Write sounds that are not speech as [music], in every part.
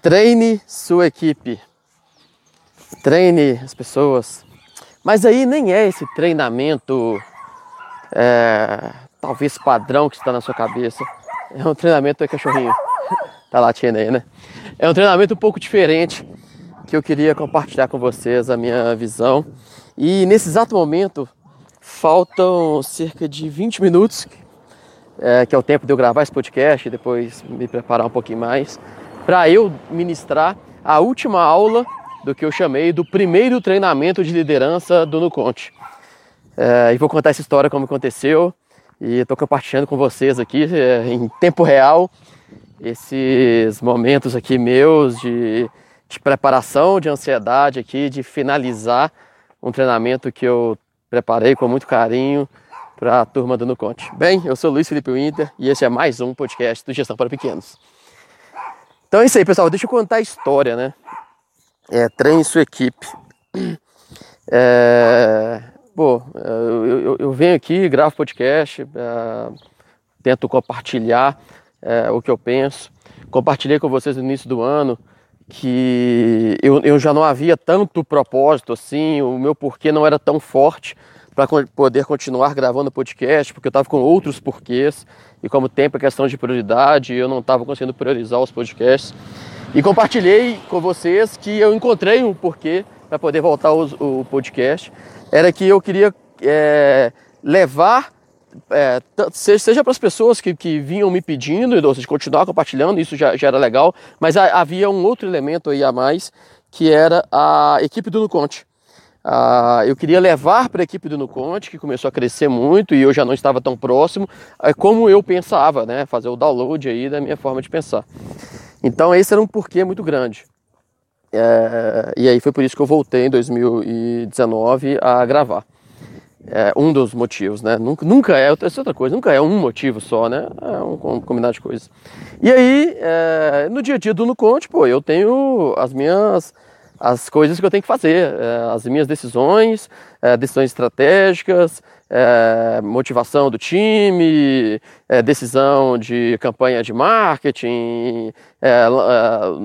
Treine sua equipe. Treine as pessoas. Mas aí nem é esse treinamento, é, talvez padrão que está na sua cabeça. É um treinamento, é cachorrinho. [laughs] Tá latindo aí, né? É um treinamento um pouco diferente que eu queria compartilhar com vocês a minha visão. E nesse exato momento, faltam cerca de 20 minutos, é, que é o tempo de eu gravar esse podcast e depois me preparar um pouquinho mais, para eu ministrar a última aula do que eu chamei do primeiro treinamento de liderança do Nuconte. É, e vou contar essa história como aconteceu e estou compartilhando com vocês aqui é, em tempo real esses momentos aqui meus de, de preparação, de ansiedade aqui, de finalizar um treinamento que eu preparei com muito carinho para a turma do Nuconte. Bem, eu sou Luiz Felipe Winter e esse é mais um podcast do Gestão para Pequenos. Então é isso aí, pessoal. Deixa eu contar a história, né? É, treine sua equipe. É, bom, eu, eu, eu, venho aqui, gravo podcast, é, tento compartilhar é, o que eu penso. Compartilhei com vocês no início do ano que eu, eu já não havia tanto propósito assim, o meu porquê não era tão forte para poder continuar gravando podcast, porque eu estava com outros porquês, e como tempo é questão de prioridade, eu não estava conseguindo priorizar os podcasts. E compartilhei com vocês que eu encontrei um porquê para poder voltar o podcast, era que eu queria é, levar é, seja para as pessoas que, que vinham me pedindo, ou seja, continuar compartilhando, isso já, já era legal, mas havia um outro elemento aí a mais, que era a equipe do Nuconte. Ah, eu queria levar para a equipe do Nuconte, que começou a crescer muito e eu já não estava tão próximo, é, como eu pensava, né? fazer o download aí da minha forma de pensar. Então esse era um porquê muito grande. É, e aí foi por isso que eu voltei em 2019 a gravar é um dos motivos, né? Nunca, nunca é, essa é outra coisa, nunca é um motivo só, né? É um, um combinado de coisas. E aí, é, no dia a dia do Nuconte, pô, eu tenho as minhas as coisas que eu tenho que fazer, é, as minhas decisões, é, decisões estratégicas, é, motivação do time, decisão de campanha de marketing,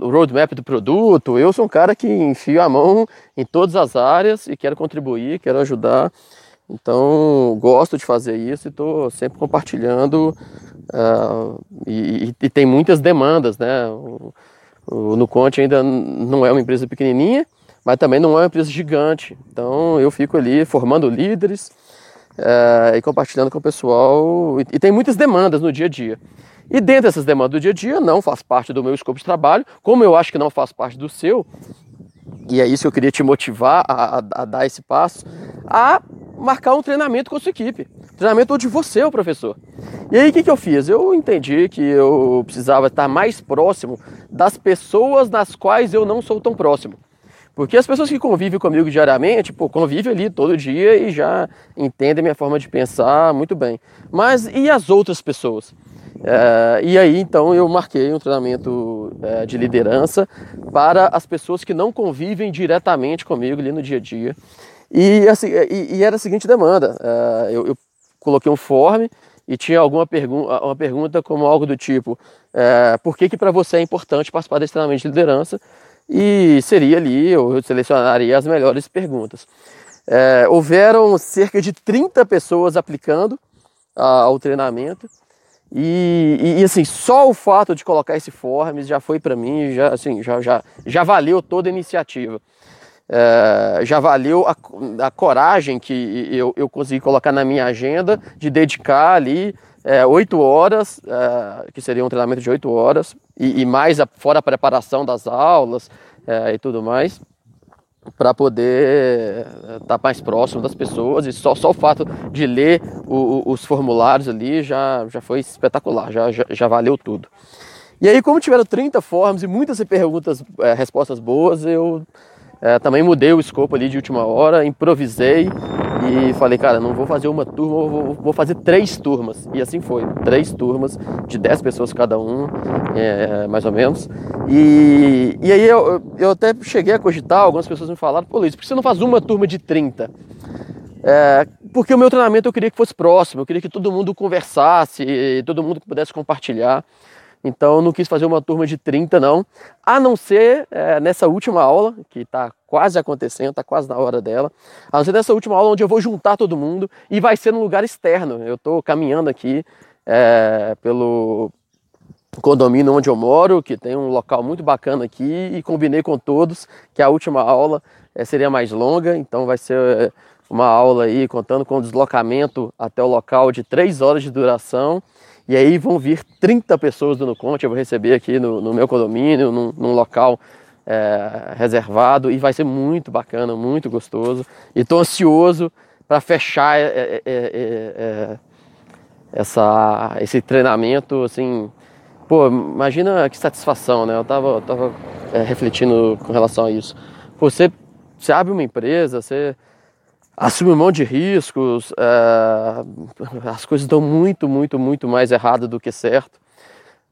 roadmap do produto. Eu sou um cara que enfio a mão em todas as áreas e quero contribuir, quero ajudar. Então, gosto de fazer isso e estou sempre compartilhando. E, e, tem muitas demandas, né? O, Nuconte ainda não é uma empresa pequenininha, mas também não é uma empresa gigante. Então, eu fico ali formando líderes uh, e compartilhando com o pessoal. E, e tem muitas demandas no dia a dia. E dentro dessas demandas do dia a dia, não faz parte do meu escopo de trabalho, como eu acho que não faz parte do seu, e é isso que eu queria te motivar a, a, a dar esse passo, a marcar um treinamento com a sua equipe. Treinamento onde você é o professor. E aí o que, que eu fiz? Eu entendi que eu precisava estar mais próximo das pessoas das quais eu não sou tão próximo. Porque as pessoas que convivem comigo diariamente, pô, convivem ali todo dia e já entendem minha forma de pensar muito bem. Mas e as outras pessoas? É, e aí então eu marquei um treinamento é, de liderança para as pessoas que não convivem diretamente comigo ali no dia a dia. E, assim, e, e era a seguinte demanda: uh, eu, eu, coloquei um form e tinha alguma pergunta, uma pergunta como algo do tipo: uh, por que, que para você é importante participar desse treinamento de liderança? E seria ali, eu selecionaria as melhores perguntas. Uh, houveram cerca de 30 pessoas aplicando ao treinamento. E, e, e, assim, só o fato de colocar esse forms já foi para mim, já, assim, já, já, já valeu toda a iniciativa é, já valeu a, a, coragem que eu, eu consegui colocar na minha agenda de dedicar ali é, oito horas, é, que seria um treinamento de oito horas, e, e, mais a, fora a preparação das aulas é, e tudo mais, para poder estar é, tá mais próximo das pessoas. E só, só o fato de ler o, o, os formulários ali já, já foi espetacular, já, já, já valeu tudo. E aí, como tiveram 30 formas e muitas perguntas, é, respostas boas, eu é, também mudei o escopo ali de última hora, improvisei e falei, cara, não vou fazer uma turma, vou, vou fazer três turmas. E assim foi, três turmas de dez pessoas cada um, é, mais ou menos. E, e aí eu, eu até cheguei a cogitar, algumas pessoas me falaram, pô Luiz, por que você não faz uma turma de 30? É, porque o meu treinamento eu queria que fosse próximo, eu queria que todo mundo conversasse, todo mundo pudesse compartilhar. Então eu não quis fazer uma turma de 30 não, a não ser é, nessa última aula, que está quase acontecendo, está quase na hora dela, a não ser nessa última aula onde eu vou juntar todo mundo e vai ser num lugar externo. Eu estou caminhando aqui é, pelo condomínio onde eu moro, que tem um local muito bacana aqui, e combinei com todos que a última aula é, seria mais longa, então vai ser uma aula aí contando com o deslocamento até o local de três horas de duração e aí vão vir 30 pessoas do Nuconte, eu vou receber aqui no, no meu condomínio, num, num local é, reservado, e vai ser muito bacana, muito gostoso. E estou ansioso para fechar é é, é, é, é, essa, esse treinamento, assim, pô, imagina que satisfação, né? Eu estava tava, refletindo com relação a isso. Pô, você, você abre uma empresa, você assume um monte de riscos, é, as coisas dão muito, muito, muito mais errado do que certo.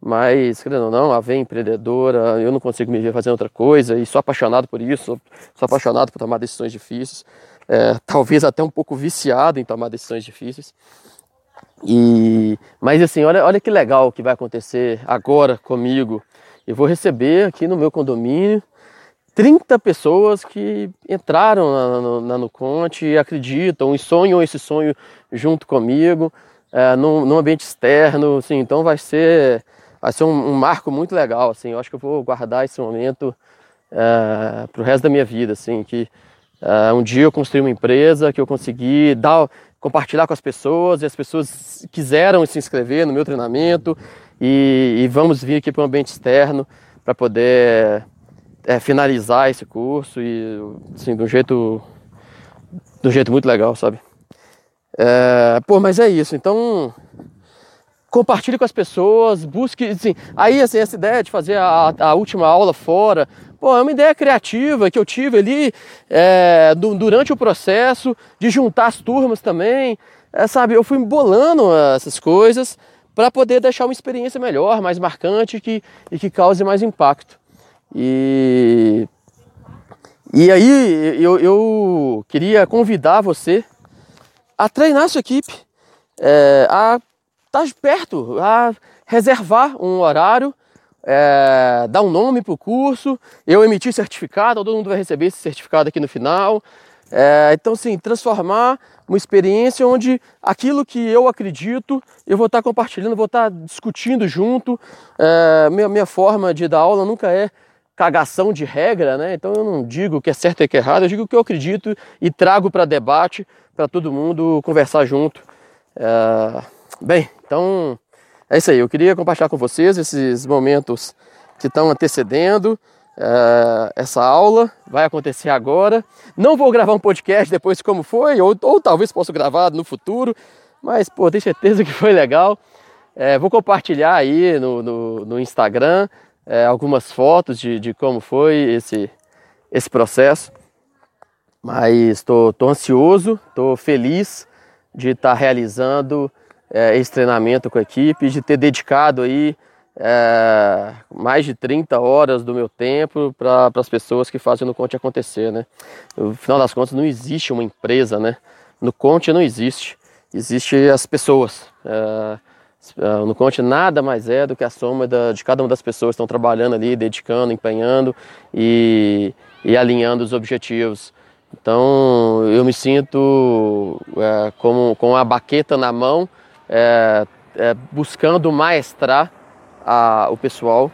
Mas, querendo ou não, a ver empreendedora, eu não consigo me ver fazendo outra coisa e sou apaixonado por isso, sou, apaixonado por tomar decisões difíceis, é, talvez até um pouco viciado em tomar decisões difíceis. E, mas assim, olha, olha que legal o que vai acontecer agora comigo. Eu vou receber aqui no meu condomínio 30 pessoas que entraram na, na, no Conte e acreditam e sonham esse sonho junto comigo, é, num, num, ambiente externo, assim, então vai ser, vai ser um, um, marco muito legal, assim, eu acho que eu vou guardar esse momento é, para o resto da minha vida, assim, que é, um dia eu construí uma empresa, que eu consegui dar, compartilhar com as pessoas, e as pessoas quiseram se inscrever no meu treinamento, e, e vamos vir aqui para um ambiente externo para poder é, finalizar esse curso e assim, de um jeito de um jeito muito legal, sabe? É, pô, mas é isso. Então compartilhe com as pessoas, busque, assim, aí assim, essa ideia de fazer a, a última aula fora, pô, é uma ideia criativa que eu tive ali é, do, durante o processo de juntar as turmas também, é, sabe? Eu fui bolando essas coisas para poder deixar uma experiência melhor, mais marcante que, e que cause mais impacto. E, e aí eu, eu queria convidar você a treinar sua equipe, é, a estar tá perto, a reservar um horário, é, dar um nome para o curso, eu emitir certificado, todo mundo vai receber esse certificado aqui no final. É, então, assim, transformar uma experiência onde aquilo que eu acredito, eu vou estar tá compartilhando, vou estar tá discutindo junto. É, minha, minha forma de dar aula nunca é cagação de regra, né? Então eu não digo o que é certo e o que é errado, eu digo o que eu acredito e trago para debate para todo mundo conversar junto. É... Bem, então é isso aí. Eu queria compartilhar com vocês esses momentos que estão antecedendo é... essa aula. Vai acontecer agora. Não vou gravar um podcast depois de como foi, ou, ou talvez possa gravar no futuro, mas pô, tenho certeza que foi legal. É, vou compartilhar aí no, no, no Instagram é, algumas fotos de, de como foi esse, esse processo. Mas estou ansioso, estou feliz de estar tá realizando é, esse treinamento com a equipe, de ter dedicado aí é, mais de 30 horas do meu tempo para as pessoas que fazem no Conte acontecer, né? No final das contas não existe uma empresa, né? No Conte não existe, existe as pessoas. É, ah, no Conte nada mais é do que a soma da, de cada uma das pessoas que estão trabalhando ali, dedicando, empenhando e, e alinhando os objetivos. Então eu me sinto é, como, com a baqueta na mão, é, é, buscando maestrar a, o pessoal,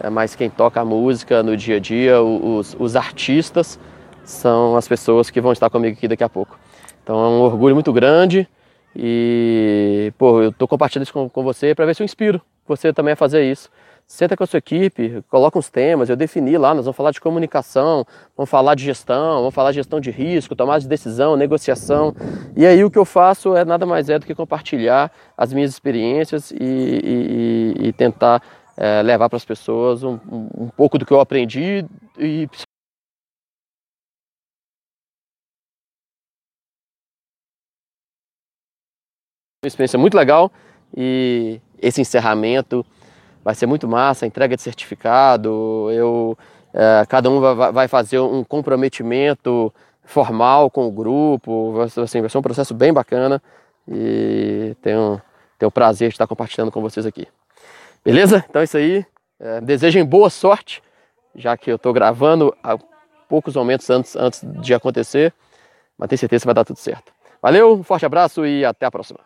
é, mas quem toca a música no dia a dia, os, os artistas, são as pessoas que vão estar comigo aqui daqui a pouco. Então é um orgulho muito grande. E, pô, eu tô compartilhando isso com, com você para ver se eu inspiro você também a fazer isso. Senta com a sua equipe, coloca uns temas, eu defini lá, nós vamos falar de comunicação, vamos falar de gestão, vamos falar de gestão de risco, tomada de decisão, negociação. E aí o que eu faço é nada mais é do que compartilhar as minhas experiências e, e, e tentar é, levar para as pessoas um, um pouco do que eu aprendi e Uma experiência muito legal e esse encerramento vai ser muito massa, entrega de certificado, eu, é, cada um vai, fazer um comprometimento formal com o grupo, assim, vai ser um processo bem bacana e tenho, tenho o prazer de estar compartilhando com vocês aqui. Beleza? Então é isso aí. É, desejem boa sorte, já que eu estou gravando há poucos momentos antes, antes de acontecer. Mas tenho certeza que vai dar tudo certo. Valeu, um forte abraço e até a próxima.